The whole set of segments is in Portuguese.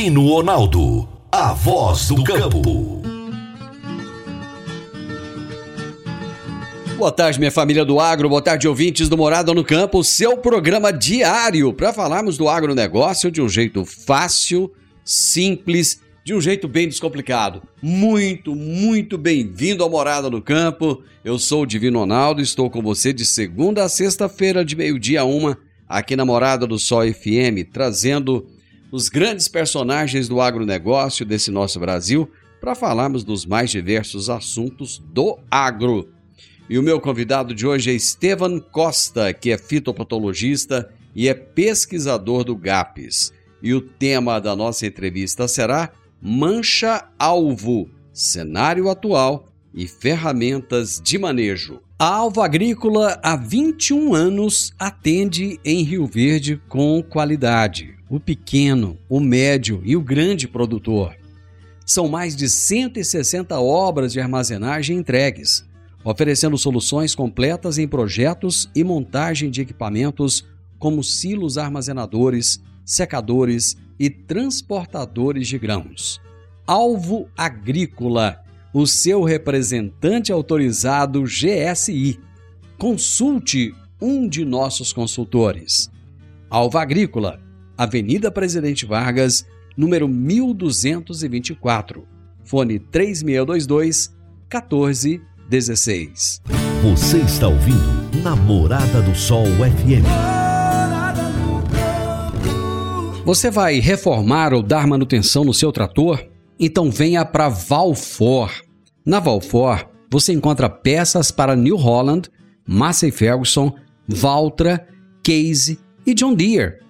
Divino Ronaldo, a voz do campo. Boa tarde, minha família do agro, boa tarde, ouvintes do Morada no Campo, seu programa diário para falarmos do agronegócio de um jeito fácil, simples, de um jeito bem descomplicado. Muito, muito bem-vindo ao Morada no Campo. Eu sou o Divino Ronaldo, estou com você de segunda a sexta-feira, de meio-dia a uma, aqui na Morada do Sol FM, trazendo os grandes personagens do agronegócio desse nosso Brasil para falarmos dos mais diversos assuntos do agro. E o meu convidado de hoje é Estevan Costa, que é fitopatologista e é pesquisador do GAPES. E o tema da nossa entrevista será Mancha-Alvo, cenário atual e ferramentas de manejo. A Alva Agrícola há 21 anos atende em Rio Verde com qualidade. O pequeno, o médio e o grande produtor. São mais de 160 obras de armazenagem entregues oferecendo soluções completas em projetos e montagem de equipamentos como silos armazenadores, secadores e transportadores de grãos. Alvo Agrícola, o seu representante autorizado GSI. Consulte um de nossos consultores. Alvo Agrícola, Avenida Presidente Vargas, número 1224. Fone 3622 14 16. Você está ouvindo Namorada do Sol FM. Você vai reformar ou dar manutenção no seu trator? Então venha para Valfor. Na Valfor, você encontra peças para New Holland, Massey Ferguson, Valtra, Case e John Deere.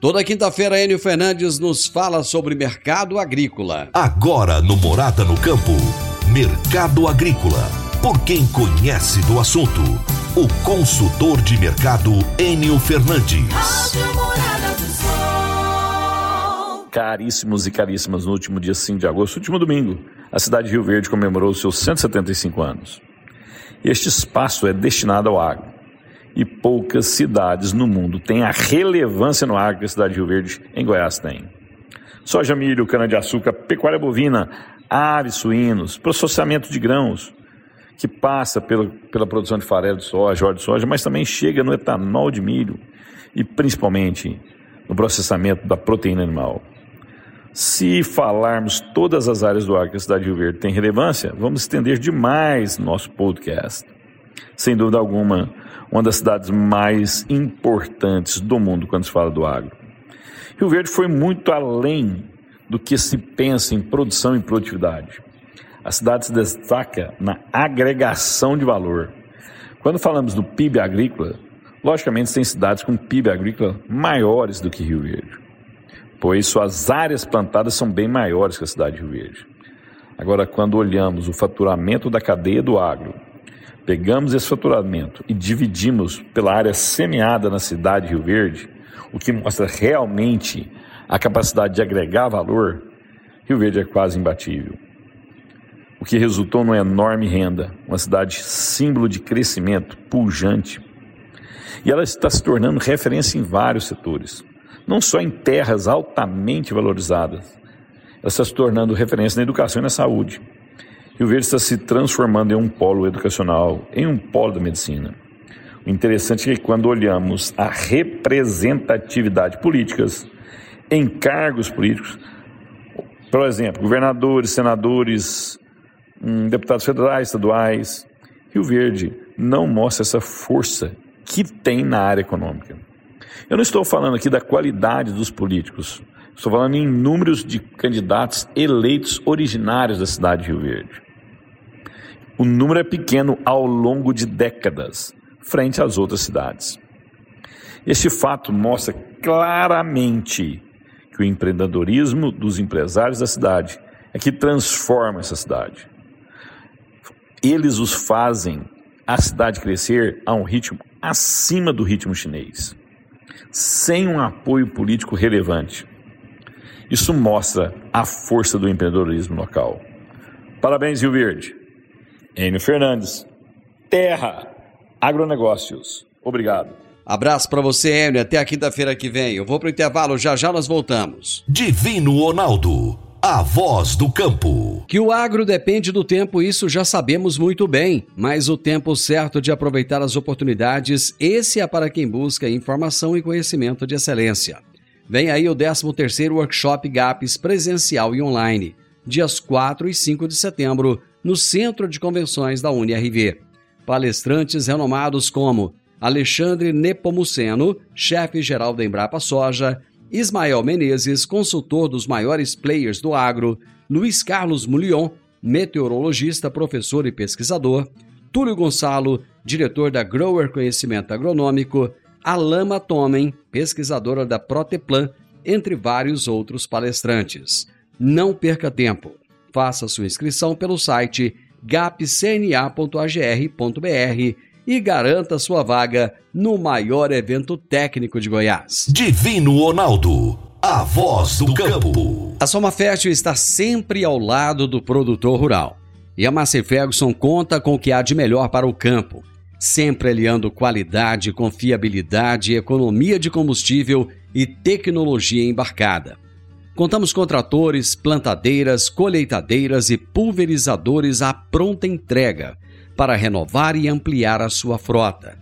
Toda quinta-feira, Enio Fernandes nos fala sobre mercado agrícola. Agora no Morada no Campo, Mercado Agrícola por quem conhece do assunto. O consultor de mercado Enio Fernandes. Caríssimos e caríssimas, no último dia 5 de agosto, último domingo, a cidade de Rio Verde comemorou seus 175 anos. Este espaço é destinado ao agro. E poucas cidades no mundo têm a relevância no agro que a cidade de Rio Verde, em Goiás, tem. Soja, milho, cana-de-açúcar, pecuária bovina, aves, suínos, processamento de grãos, que passa pela, pela produção de farelo de soja, óleo de soja, mas também chega no etanol de milho e principalmente no processamento da proteína animal. Se falarmos todas as áreas do agro que a cidade de Rio Verde tem relevância, vamos estender demais nosso podcast. Sem dúvida alguma, uma das cidades mais importantes do mundo quando se fala do agro. Rio Verde foi muito além do que se pensa em produção e produtividade a cidade se destaca na agregação de valor. Quando falamos do PIB agrícola, logicamente tem cidades com PIB agrícola maiores do que Rio Verde, pois suas áreas plantadas são bem maiores que a cidade de Rio Verde. Agora, quando olhamos o faturamento da cadeia do agro, pegamos esse faturamento e dividimos pela área semeada na cidade de Rio Verde, o que mostra realmente a capacidade de agregar valor, Rio Verde é quase imbatível o que resultou numa enorme renda, uma cidade símbolo de crescimento, pujante. E ela está se tornando referência em vários setores, não só em terras altamente valorizadas, ela está se tornando referência na educação e na saúde. Rio Verde está se transformando em um polo educacional, em um polo da medicina. O interessante é que quando olhamos a representatividade políticas, em cargos políticos, por exemplo, governadores, senadores, um, deputados federais, estaduais. Rio Verde não mostra essa força que tem na área econômica. Eu não estou falando aqui da qualidade dos políticos, estou falando em números de candidatos eleitos originários da cidade de Rio Verde. O número é pequeno ao longo de décadas, frente às outras cidades. Este fato mostra claramente que o empreendedorismo dos empresários da cidade é que transforma essa cidade. eles os fazem a cidade crescer a um ritmo acima do ritmo chinês, sem um apoio político relevante. Isso mostra a força do empreendedorismo local. Parabéns, Rio Verde. Enio Fernandes, Terra Agronegócios. Obrigado. Abraço para você, Enio. Até a quinta-feira que vem. Eu vou pro intervalo, já já nós voltamos. Divino Ronaldo, a voz do campo. Que o agro depende do tempo, isso já sabemos muito bem, mas o tempo certo de aproveitar as oportunidades, esse é para quem busca informação e conhecimento de excelência. Vem aí o 13º Workshop GAPS presencial e online, dias 4 e 5 de setembro, no Centro de Convenções da UniRV. Palestrantes renomados como Alexandre Nepomuceno, chefe-geral da Embrapa Soja, Ismael Menezes, consultor dos maiores players do agro, Luiz Carlos Mulion, meteorologista, professor e pesquisador, Túlio Gonçalo, diretor da Grower Conhecimento Agronômico, Alama Tomen, pesquisadora da Proteplan, entre vários outros palestrantes. Não perca tempo. Faça sua inscrição pelo site gapcna.agr.br e garanta sua vaga no maior evento técnico de Goiás. Divino Ronaldo, a voz do campo. A Soma Fértil está sempre ao lado do produtor rural. E a Massey Ferguson conta com o que há de melhor para o campo, sempre aliando qualidade, confiabilidade, economia de combustível e tecnologia embarcada. Contamos com tratores, plantadeiras, colheitadeiras e pulverizadores à pronta entrega para renovar e ampliar a sua frota.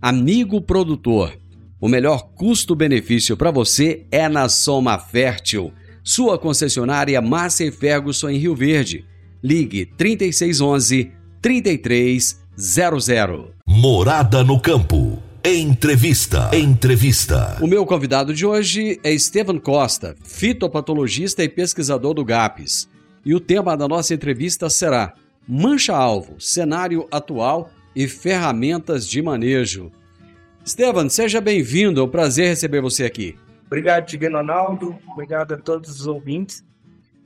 Amigo produtor, o melhor custo-benefício para você é na Soma Fértil, sua concessionária Massa Ferguson em Rio Verde. Ligue 3611 3300. Morada no campo. Entrevista. Entrevista. O meu convidado de hoje é Estevam Costa, fitopatologista e pesquisador do GAPES. E o tema da nossa entrevista será mancha-alvo, cenário atual e ferramentas de manejo. Estevam, seja bem-vindo, é um prazer receber você aqui. Obrigado, Divino Ronaldo, obrigado a todos os ouvintes.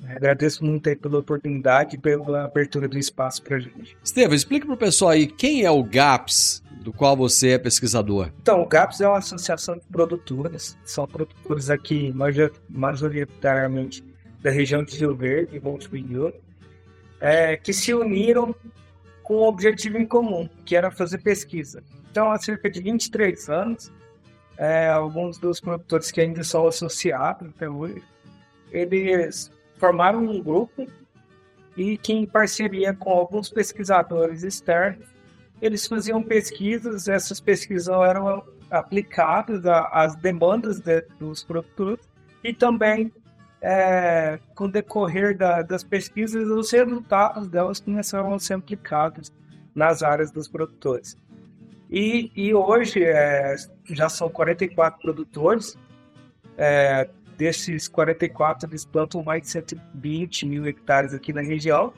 Agradeço muito aí pela oportunidade e pela abertura do espaço para a gente. Estevam, explica para o pessoal aí quem é o GAPS, do qual você é pesquisador. Então, o GAPS é uma associação de produtores, são produtores aqui majoritariamente da região de Rio Verde e Montevideo, é, que se uniram com um objetivo em comum, que era fazer pesquisa. Então, há cerca de 23 anos, é, alguns dos produtores que ainda são associados até hoje, eles formaram um grupo e que, em parceria com alguns pesquisadores externos, eles faziam pesquisas, essas pesquisas eram aplicadas às demandas de, dos produtores e também é, com o decorrer da, das pesquisas, os resultados delas começaram a ser aplicados nas áreas dos produtores. E, e hoje é, já são 44 produtores, é, desses 44 eles plantam mais de 120 mil hectares aqui na região,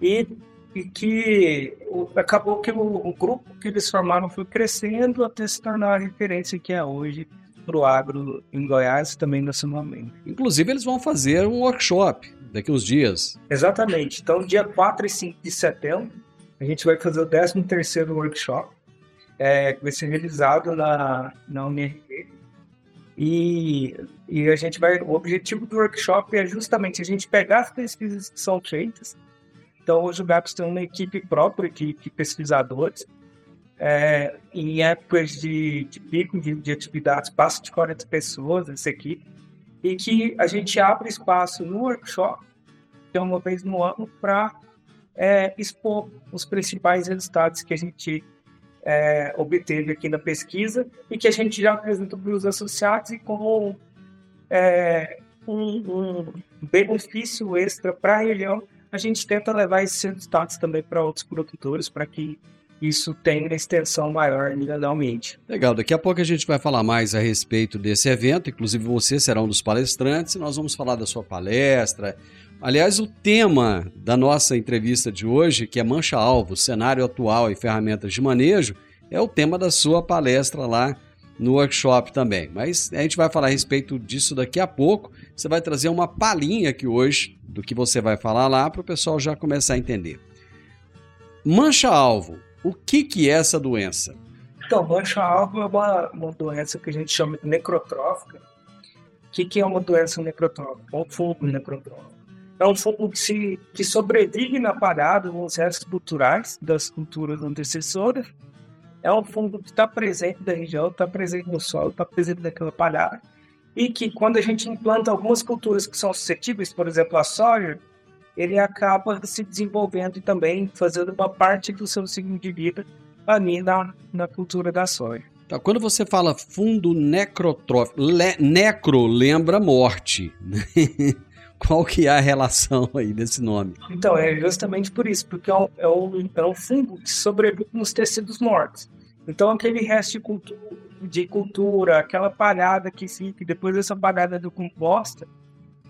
e, e que acabou que o, o grupo que eles formaram foi crescendo até se tornar a referência que é hoje para o agro em Goiás também nacionalmente. Inclusive, eles vão fazer um workshop daqui uns dias. Exatamente. Então, dia 4 e 5 de setembro, a gente vai fazer o 13º workshop, é, que vai ser realizado na, na UNRV. E, e a gente vai. O objetivo do workshop é justamente a gente pegar as pesquisas que são feitas. Então, hoje o GAPS tem uma equipe própria de, de pesquisadores é, em épocas de, de pico de, de, atividades, passa de 40 pessoas essa equipe, e que a gente abre espaço no workshop, que é uma vez no ano, para é, expor os principais resultados que a gente é, obteve aqui na pesquisa e que a gente já apresenta para os associados e como é, um, um, benefício extra para a região, a gente tenta levar esses resultados também para outros produtores, para que isso tem uma extensão maior legalmente. Legal, daqui a pouco a gente vai falar mais a respeito desse evento, inclusive você será um dos palestrantes, e nós vamos falar da sua palestra. Aliás, o tema da nossa entrevista de hoje, que é Mancha-Alvo, cenário atual e ferramentas de manejo, é o tema da sua palestra lá no workshop também. Mas a gente vai falar a respeito disso daqui a pouco. Você vai trazer uma palhinha aqui hoje do que você vai falar lá para o pessoal já começar a entender. Mancha-alvo, o que, que é essa doença? Então, mancha-alvo é uma, uma doença que a gente chama de necrotrófica. O que, que é uma doença necrotrófica? É um fungo necrotrófico. É um fungo que, se, que sobrevive na parada nos restos culturais das culturas antecessoras. É um fungo que está presente na região, está presente no solo, está presente naquela parada. E que quando a gente implanta algumas culturas que são suscetíveis, por exemplo, a soja, ele acaba se desenvolvendo e também fazendo uma parte do seu ciclo de vida ali na, na cultura da soja. Tá, quando você fala fundo necrotrófico, le, necro lembra morte. Qual que é a relação aí desse nome? Então, é justamente por isso, porque é um, é um, é um fungo que sobrevive nos tecidos mortos. Então, aquele resto de cultura, de cultura aquela palhada que fica, depois dessa palhada do composta,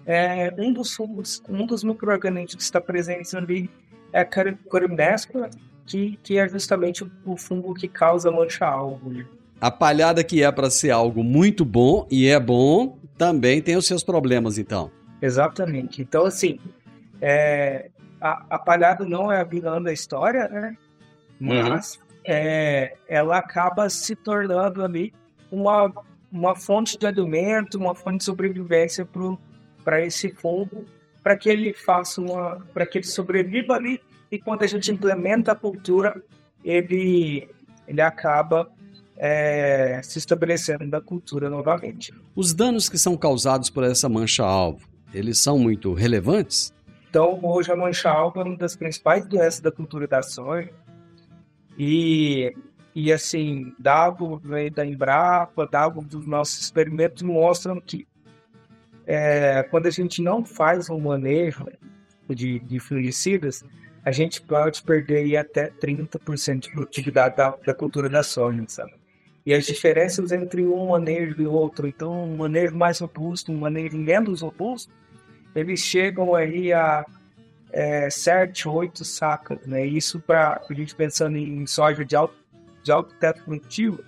é, um dos fungos, um dos micro-organismos que está presente ali é a Corymnescula, que, que é justamente o, o fungo que causa mancha-alvo. A palhada que é para ser algo muito bom, e é bom, também tem os seus problemas, então. Exatamente. Então, assim, é, a, a palhada não é a vilã da história, né? Mas uhum. é, ela acaba se tornando ali uma, uma fonte de alimento, uma fonte de sobrevivência para esse fungo, para que ele faça uma. para que ele sobreviva ali e quando a gente implementa a cultura, ele, ele acaba é, se estabelecendo na cultura novamente. Os danos que são causados por essa mancha-alvo, eles são muito relevantes? Então, hoje a mancha-alvo é uma das principais doenças da cultura da soja. E, e assim, dados da Embrapa, dados dos nossos experimentos mostram que é, quando a gente não faz um manejo de, de fungicidas, a gente pode perder até 30% de produtividade da, da, cultura da soja, sabe? E as diferenças entre um manejo e outro, então um manejo mais robusto, um manejo menos robusto, eles chegam aí a é, 7, 8 sacas, né? Isso para a gente pensando em soja de alto, de alto teto produtivo,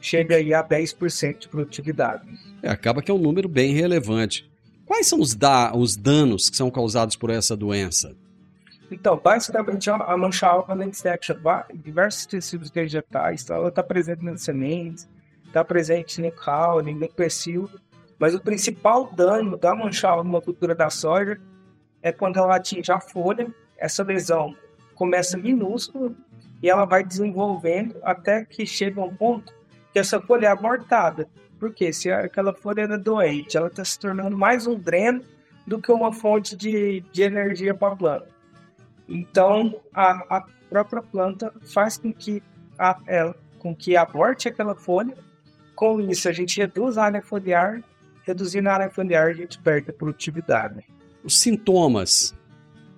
chega aí a 10% de produtividade. É, acaba que é um número bem relevante. Quais são os, da, os danos que são causados por essa doença? Então, basicamente, a mancha alva na infection, diversos tecidos vegetais, então ela está presente nas sementes, está presente no caule, no pecil, mas o principal dano da mancha alva numa cultura da soja é quando ela atinge a folha, essa lesão começa minúscula e ela vai desenvolvendo até que chega a um ponto que essa folha é abortada. Porque se aquela folha é doente, ela está se tornando mais um dreno do que uma fonte de, de energia para a planta. Então, a, a própria planta faz com que, a, ela, com que aborte aquela folha. Com isso, a gente reduz a área foliar. Reduzindo a área foliar, a gente perde a produtividade. Os sintomas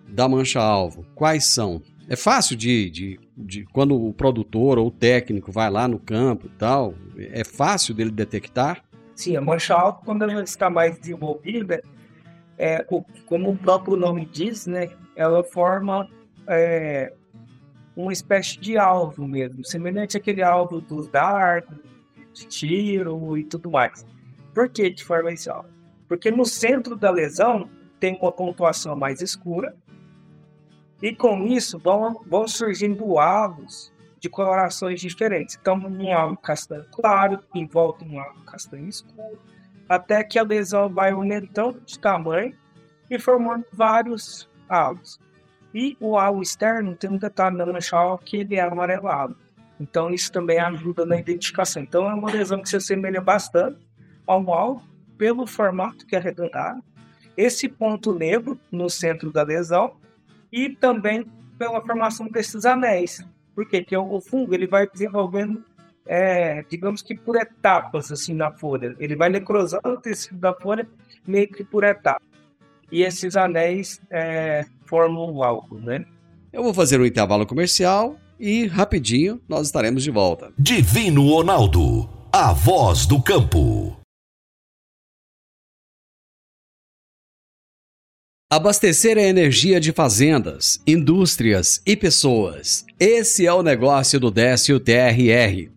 da mancha-alvo, quais são? É fácil de, de, de, quando o produtor ou o técnico vai lá no campo e tal, é fácil dele detectar? Sim, a mancha-alvo, quando ela está mais desenvolvida, é, como o próprio nome diz, né, ela forma é, uma espécie de alvo mesmo, semelhante àquele alvo dos dardos, de tiro e tudo mais. Por que de forma alvo? Porque no centro da lesão tem uma pontuação mais escura e com isso vão, vão surgindo alvos de colorações diferentes. Então, um alvo castanho claro, em volta um alvo castanho escuro, até que a lesão vai aumentando de tamanho e formando vários alvos. E o alvo externo tem um detalhe na que ele é amarelado. Então isso também ajuda na identificação. Então é uma lesão que se assemelha bastante ao alvo pelo formato que é arredondado, esse ponto negro no centro da lesão e também pela formação desses anéis. Porque que o fungo ele vai desenvolvendo, é, digamos que por etapas assim na folha. Ele vai necrosando o tecido da folha meio que por etapas e esses anéis é, formam o álcool, né? Eu vou fazer um intervalo comercial e rapidinho nós estaremos de volta. Divino Ronaldo, a voz do campo. Abastecer a energia de fazendas, indústrias e pessoas. Esse é o negócio do Décio TRR.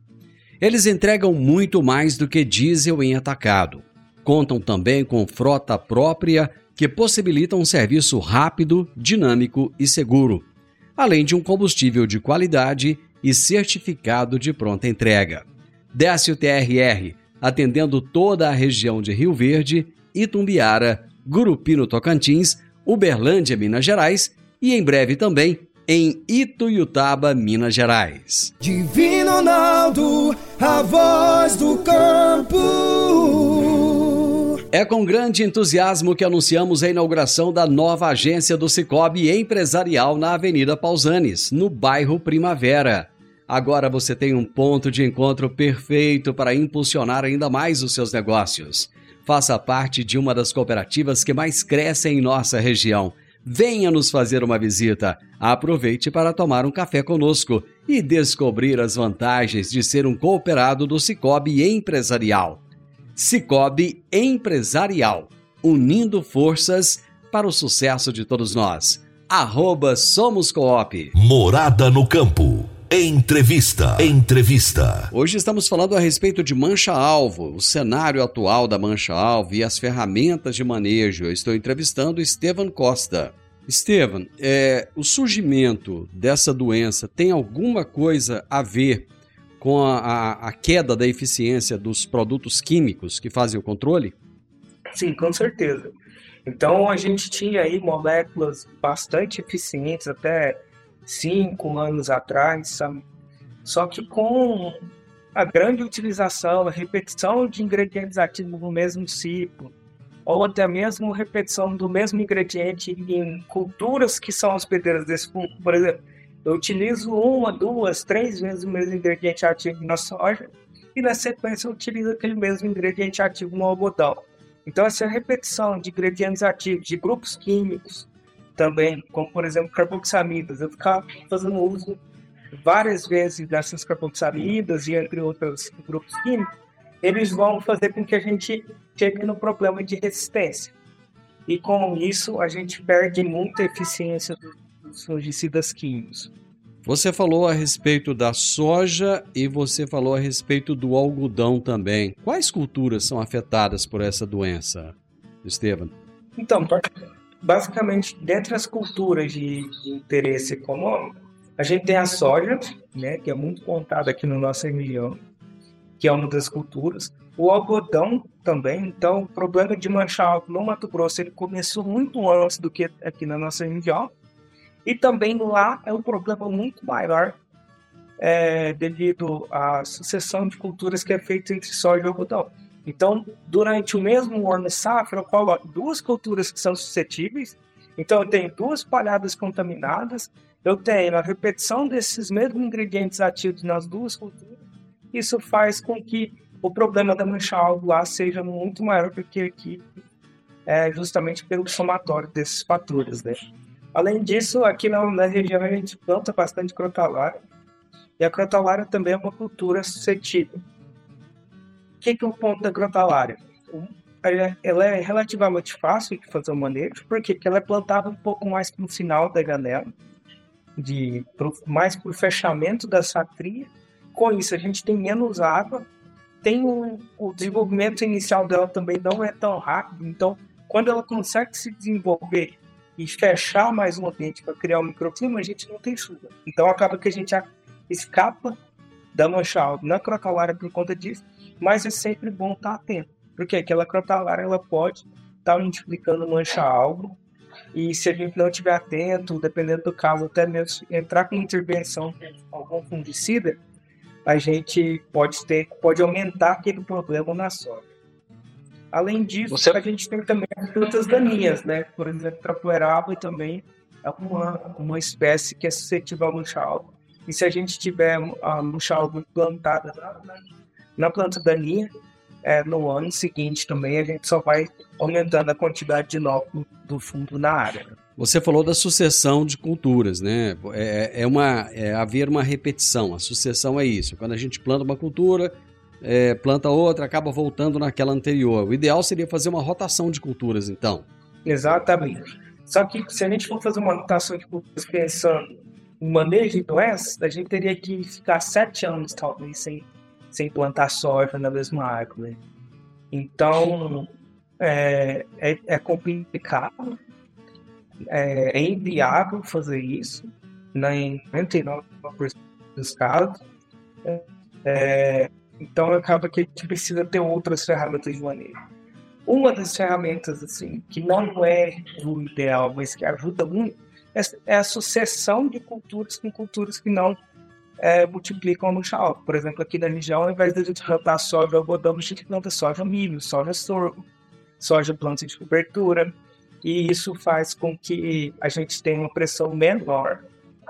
Eles entregam muito mais do que diesel em atacado. Contam também com frota própria que possibilitam um serviço rápido, dinâmico e seguro. além de um combustível de qualidade e certificado de pronta entrega. Décio TRR, atendendo toda a região de Rio Verde, Itumbiara, Gurupi no Tocantins, Uberlândia, Minas Gerais e em breve também em Ituiutaba, Minas Gerais. Divino Ronaldo, a voz do campo. É com grande entusiasmo que anunciamos a inauguração da nova agência do Cicobi Empresarial na Avenida Pausanes, no bairro Primavera. Agora você tem um ponto de encontro perfeito para impulsionar ainda mais os seus negócios. Faça parte de uma das cooperativas que mais crescem em nossa região venha nos fazer uma visita. Aproveite para tomar um café conosco e descobrir as vantagens de ser um cooperado do Cicobi Empresarial. Cicobi Empresarial, unindo forças para o sucesso de todos nós. Arroba Somos Coop. Morada no Campo. Entrevista. Entrevista. Hoje estamos falando a respeito de mancha-alvo, o cenário atual da mancha-alvo e as ferramentas de manejo. Eu estou entrevistando Estevan Costa. Estevan, é, o surgimento dessa doença tem alguma coisa a ver com a, a, a queda da eficiência dos produtos químicos que fazem o controle? Sim, com certeza. Então a gente tinha aí moléculas bastante eficientes até cinco anos atrás, sabe? Só que com a grande utilização, a repetição de ingredientes ativos no mesmo ciclo, ou até mesmo repetição do mesmo ingrediente em culturas que são hospedeiras desse fungo. Por exemplo, eu utilizo uma, duas, três vezes o mesmo ingrediente ativo na soja e na sequência eu utilizo aquele mesmo ingrediente ativo no algodão. Então, essa repetição de ingredientes ativos, de grupos químicos, também, como por exemplo carboxamidas. Eu ficava fazendo uso várias vezes dessas carboxamidas e entre outros grupos químicos, eles vão fazer com que a gente chegue no problema de resistência. E com isso a gente perde muita eficiência dos fungicidas químicos. Você falou a respeito da soja e você falou a respeito do algodão também. Quais culturas são afetadas por essa doença, Estevam? Então, basicamente, dentre as culturas de, de interesse econômico, a gente tem a soja, né, que é muito contada aqui no nosso região, que é uma das culturas. O algodão também, então o problema de manchar no Mato Grosso ele começou muito antes do que aqui na nossa região. E também lá é um problema muito maior é, devido à sucessão de culturas que é feita entre soja e algodão. Então, durante o mesmo ano safra, eu coloco duas culturas que são suscetíveis. Então, eu tenho duas palhadas contaminadas. Eu tenho a repetição desses mesmos ingredientes ativos nas duas culturas. Isso faz com que o problema da mancha alvo lá seja muito maior do que aqui, é, justamente pelo somatório desses fatores. Né? Além disso, aqui na, na região a gente planta bastante crotalária. E a crotalária também é uma cultura suscetível que, que é o ponto da crotalária? Ela é relativamente fácil de fazer o manejo, porque ela é plantada um pouco mais para o final da janela, de, pro, mais para o fechamento da sacria. Com isso, a gente tem menos água, tem um, o desenvolvimento inicial dela também não é tão rápido, então, quando ela consegue se desenvolver e fechar mais um ambiente para criar um microclima, a gente não tem chuva. Então, acaba que a gente escapa da mancha na crotalária por conta disso, mas é sempre bom estar atento, porque aquela crotalária ela pode estar multiplicando mancha-alvo, e se a gente não estiver atento, dependendo do caso, até mesmo entrar com intervenção com algum fungicida, a gente pode ter, pode aumentar aquele problema na soja. Além disso, Você... a gente tem também as frutas daninhas, né? Por exemplo, trapoeraba também é uma, uma espécie que é suscetível ao mancha-alvo. E se a gente tiver a mancha-alvo plantada na planta daninha, é, no ano seguinte também a gente só vai aumentando a quantidade de nóculo do fundo na área. Você falou da sucessão de culturas, né? É, é uma, é haver uma repetição. A sucessão é isso. Quando a gente planta uma cultura, é, planta outra, acaba voltando naquela anterior. O ideal seria fazer uma rotação de culturas, então. Exatamente. Só que se a gente for fazer uma rotação de culturas pensando em manejo de doenças, a gente teria que ficar sete anos, talvez, sem sem plantar soja na mesma árvore. Né? Então, é, é, é complicado, é, é, inviável fazer isso. na, em 99% dos casos. É, então acaba que a gente precisa ter outras ferramentas de manejo. Uma das ferramentas assim que não é o ideal, mas que ajuda muito, é, é a sucessão de culturas com culturas que não é, multiplicam no chão. Por exemplo, aqui na região, ao invés de a gente plantar soja algodão, a gente planta soja milho, soja sorgo, soja planta de cobertura. E isso faz com que a gente tenha uma pressão menor.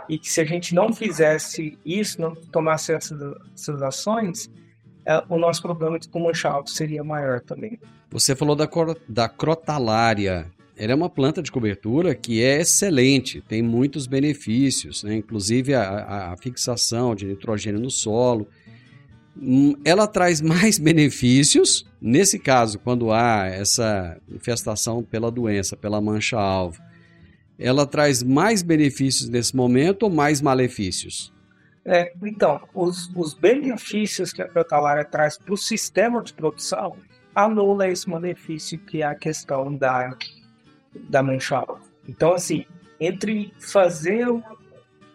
E que se a gente não fizesse isso, não tomasse essas, essas ações, é, o nosso problema de alto seria maior também. Você falou da, da crotalária. Ela é uma planta de cobertura que é excelente, tem muitos benefícios, né? inclusive a, a fixação de nitrogênio no solo. Hum, ela traz mais benefícios, nesse caso, quando há essa infestação pela doença, pela mancha-alvo. Ela traz mais benefícios nesse momento ou mais malefícios? É, então, os, os benefícios que a crotalária traz para o sistema de produção anula esse malefício que é a questão da da manchada. Então, assim, entre fazer,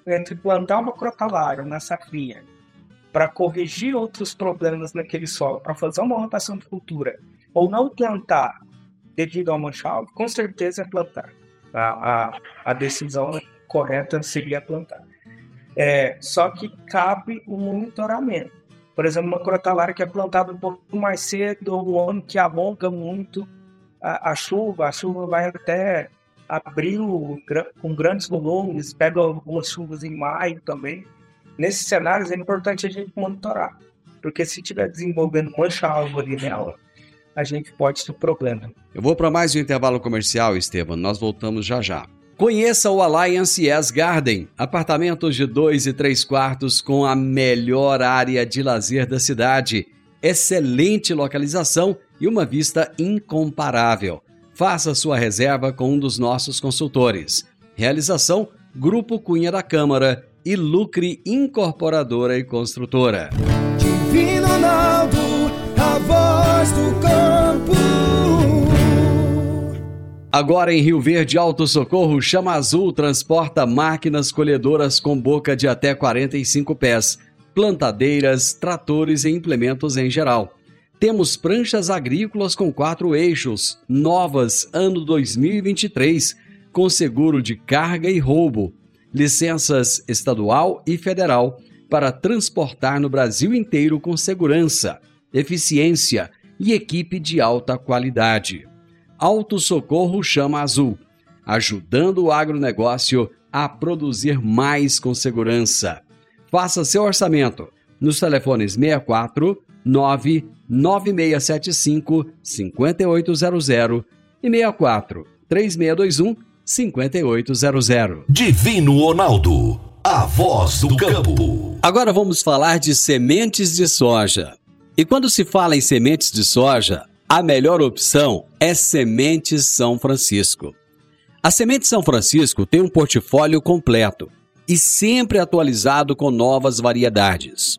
entre plantar uma crotalária na safrinha para corrigir outros problemas naquele solo, para fazer uma rotação de cultura, ou não plantar devido ao manchado, com certeza é plantar. A, a, a decisão correta seria plantar. É, só que cabe o monitoramento. Por exemplo, uma crotalária que é plantada um pouco mais cedo, ou um ano que alonga muito a, a chuva, a chuva vai até abril com grandes volumes, pega algumas chuvas em maio também. Nesses cenários é importante a gente monitorar, porque se estiver desenvolvendo mancha-alvo ali nela, a gente pode ter problema. Eu vou para mais um intervalo comercial, Estevam. Nós voltamos já já. Conheça o Alliance Yes Garden, apartamentos de dois e três quartos com a melhor área de lazer da cidade, excelente localização e uma vista incomparável. Faça sua reserva com um dos nossos consultores. Realização: Grupo Cunha da Câmara e Lucre Incorporadora e Construtora. Divino Ronaldo, a voz do campo. Agora em Rio Verde Alto Socorro, Chama Azul transporta máquinas colhedoras com boca de até 45 pés, plantadeiras, tratores e implementos em geral temos pranchas agrícolas com quatro eixos, novas, ano 2023, com seguro de carga e roubo, licenças estadual e federal para transportar no Brasil inteiro com segurança, eficiência e equipe de alta qualidade. Auto Socorro Chama Azul, ajudando o agronegócio a produzir mais com segurança. Faça seu orçamento nos telefones 64 99675 5800 e 64 3621 5800. Divino Ronaldo, a voz do campo. Agora vamos falar de sementes de soja. E quando se fala em sementes de soja, a melhor opção é Sementes São Francisco. A Semente São Francisco tem um portfólio completo e sempre atualizado com novas variedades.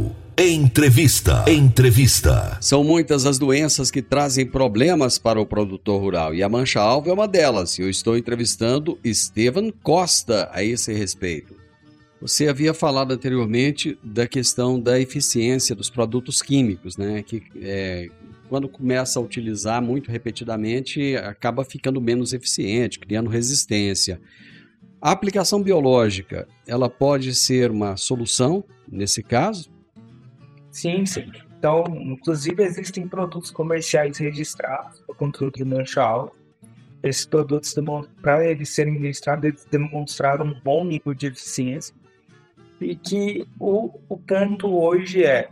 Entrevista. Entrevista. São muitas as doenças que trazem problemas para o produtor rural e a mancha-alvo é uma delas. Eu estou entrevistando Estevan Costa a esse respeito. Você havia falado anteriormente da questão da eficiência dos produtos químicos, né? Que é, quando começa a utilizar muito repetidamente acaba ficando menos eficiente, criando resistência. A aplicação biológica, ela pode ser uma solução nesse caso? Sim, sim. Então, inclusive, existem produtos comerciais registrados para controle de mancha. Esses produtos, para eles serem registrados, eles demonstraram um bom nível de eficiência. E que o, o canto hoje é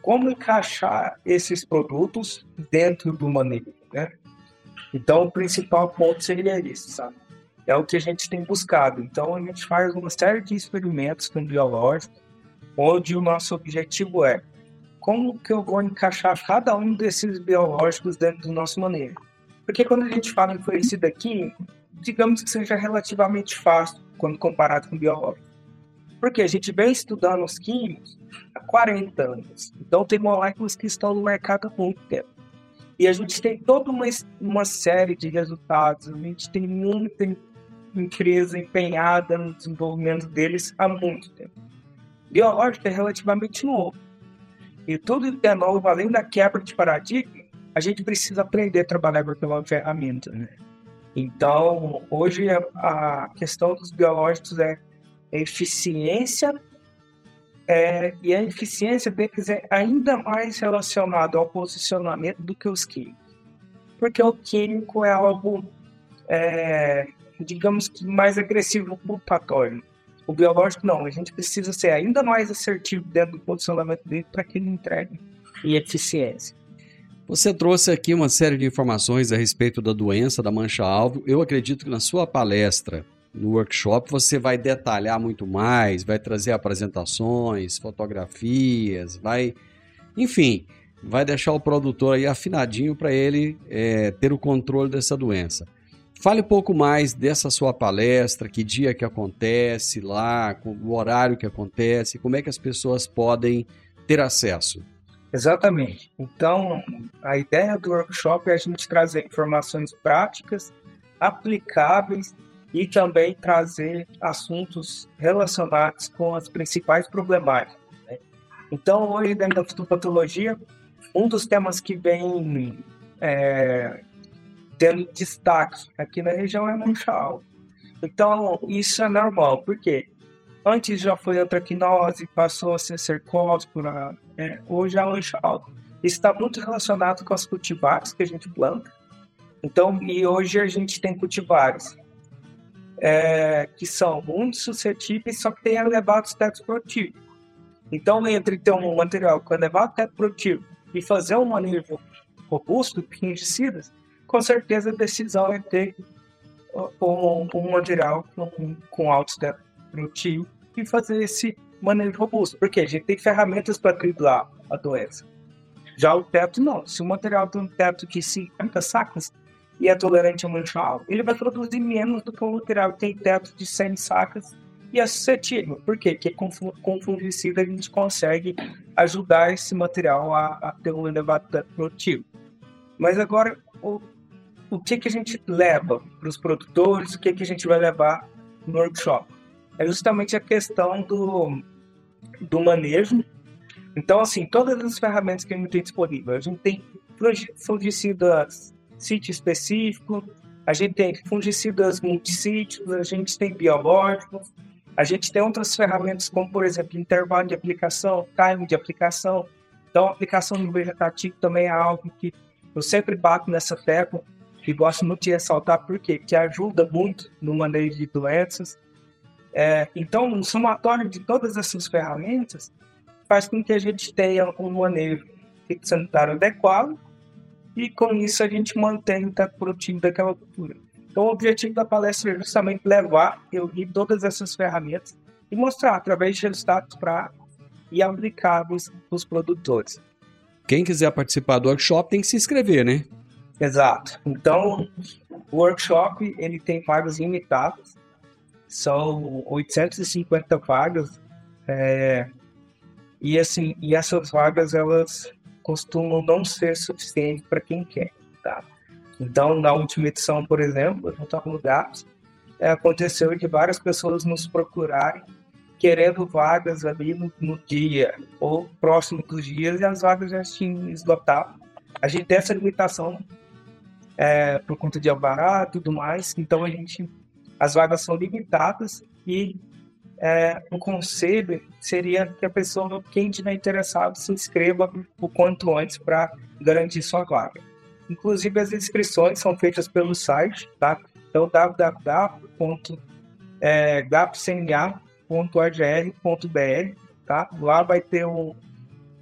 como encaixar esses produtos dentro do manejo, né? Então, o principal ponto seria isso, sabe? É o que a gente tem buscado. Então, a gente faz uma série de experimentos com biológicos, onde o nosso objetivo é como que eu vou encaixar cada um desses biológicos dentro do nosso manejo. Porque quando a gente fala em fungicida químico, digamos que seja relativamente fácil quando comparado com biológico. Porque a gente vem estudando os químicos há 40 anos. Então tem moléculas que estão no mercado há muito tempo. E a gente tem toda uma, uma série de resultados. A gente tem muita empresa empenhada no desenvolvimento deles há muito tempo. Biológico é relativamente novo. E tudo é novo, além da quebra de paradigma, a gente precisa aprender a trabalhar com aquela ferramenta. Né? Então, hoje a questão dos biológicos é eficiência é, e a eficiência deles é ainda mais relacionada ao posicionamento do que os químicos. Porque o químico é algo, é, digamos que mais agressivo para o patógeno. O biológico não, a gente precisa ser ainda mais assertivo dentro do posicionamento dele para que ele entregue em eficiência. Você trouxe aqui uma série de informações a respeito da doença da mancha-alvo. Eu acredito que na sua palestra, no workshop, você vai detalhar muito mais, vai trazer apresentações, fotografias, vai. Enfim, vai deixar o produtor aí afinadinho para ele é, ter o controle dessa doença. Fale um pouco mais dessa sua palestra, que dia que acontece lá, o horário que acontece, como é que as pessoas podem ter acesso. Exatamente. Então, a ideia do workshop é a gente trazer informações práticas, aplicáveis e também trazer assuntos relacionados com as principais problemáticas. Né? Então, hoje, dentro da fitopatologia, um dos temas que vem é, tendo destaque aqui na região é manchal. Então, isso é normal, porque antes já foi antraquinose, passou a ser cercose, por a, é, hoje é manchal. Isso está muito relacionado com as cultivares que a gente planta. Então, e hoje a gente tem cultivares é, que são muito suscetíveis, só que têm elevados tetos produtivos. Então, entre ter um material com elevado teto produtivo e fazer um manejo robusto de fungicidas, com certeza a decisão é ter um, um com, com alto teto produtivo e fazer esse manejo robusto. Porque a gente tem ferramentas para driblar a doença. Já o teto não. Se o material tem um teto de 50 sacas e é tolerante a manchal, ele vai produzir menos do que um material que tem teto de 100 sacas e é suscetível. Por quê? Porque com fungicida a gente consegue ajudar esse material a, a ter um elevado teto produtivo. Mas agora, o, o que, que a gente leva para os produtores, o que, que a gente vai levar no workshop. É justamente a questão do, do manejo. Então, assim, todas as ferramentas que a gente tem disponível, a gente tem fungicidas sítio específico, a gente tem fungicidas multissítios, a gente tem biológicos, a gente tem outras ferramentas como, por exemplo, intervalo de aplicação, time de aplicação. Então, a aplicação no vegetativo também é algo que eu sempre bato nessa tecla que gosto muito de ressaltar porque que ajuda muito no manejo de doenças. É, então, o somatório de todas essas ferramentas faz com que a gente tenha um manejo sanitário adequado e com isso a gente mantém o teto daquela cultura. Então, o objetivo da palestra é justamente levar, eu todas essas ferramentas e mostrar através de resultados práticos e aplicáveis para os produtores. Quem quiser participar do workshop tem que se inscrever, né? Exato. Então, o workshop ele tem vagas limitadas, são 850 vagas, é, e assim, e essas vagas elas costumam não ser suficientes para quem quer, tá? Então, na última edição, por exemplo, no Toco Gaps, é, aconteceu de várias pessoas nos procurarem querendo vagas ali no, no, dia ou próximo dos dias e as vagas já tinham esgotado. A gente tem essa limitação é, por conta de alvará e tudo mais. Então a gente, as vagas são limitadas e é, o conselho seria que a pessoa, quem estiver interessado, se inscreva o quanto antes para garantir sua vaga. Inclusive as inscrições são feitas pelo site, tá? Então www.gapcna.agr.br, tá? Lá vai ter um,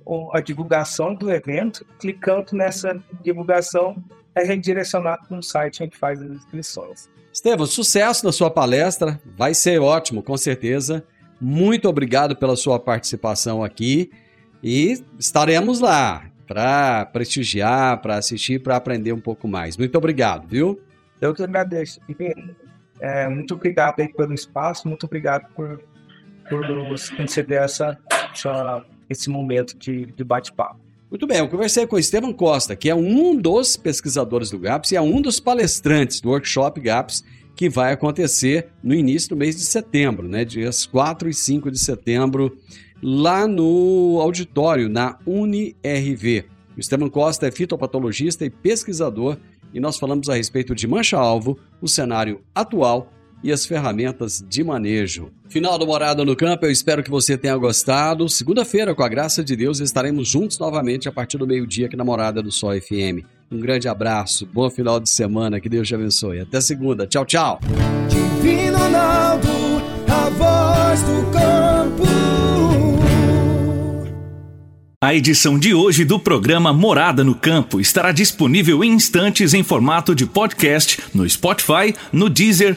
um, a divulgação do evento. Clicando nessa divulgação, é redirecionado para um site onde faz as inscrições. Estevam, sucesso na sua palestra, vai ser ótimo, com certeza. Muito obrigado pela sua participação aqui e estaremos lá para prestigiar, para assistir, para aprender um pouco mais. Muito obrigado, viu? Eu que agradeço. É, muito obrigado aí pelo espaço, muito obrigado por, por conceder essa, essa, esse momento de, de bate-papo. Muito bem, eu conversei com o Estevam Costa, que é um dos pesquisadores do GAPS e é um dos palestrantes do workshop GAPS que vai acontecer no início do mês de setembro, né, dias 4 e 5 de setembro, lá no auditório, na UniRV. O Estevam Costa é fitopatologista e pesquisador e nós falamos a respeito de mancha-alvo, o cenário atual e as ferramentas de manejo. Final do Morada no Campo, eu espero que você tenha gostado. Segunda-feira, com a graça de Deus, estaremos juntos novamente a partir do meio-dia aqui na Morada do Sol FM. Um grande abraço, bom final de semana, que Deus te abençoe. Até segunda, tchau, tchau. Divino Ronaldo, a voz do campo. A edição de hoje do programa Morada no Campo estará disponível em instantes em formato de podcast no Spotify, no Deezer,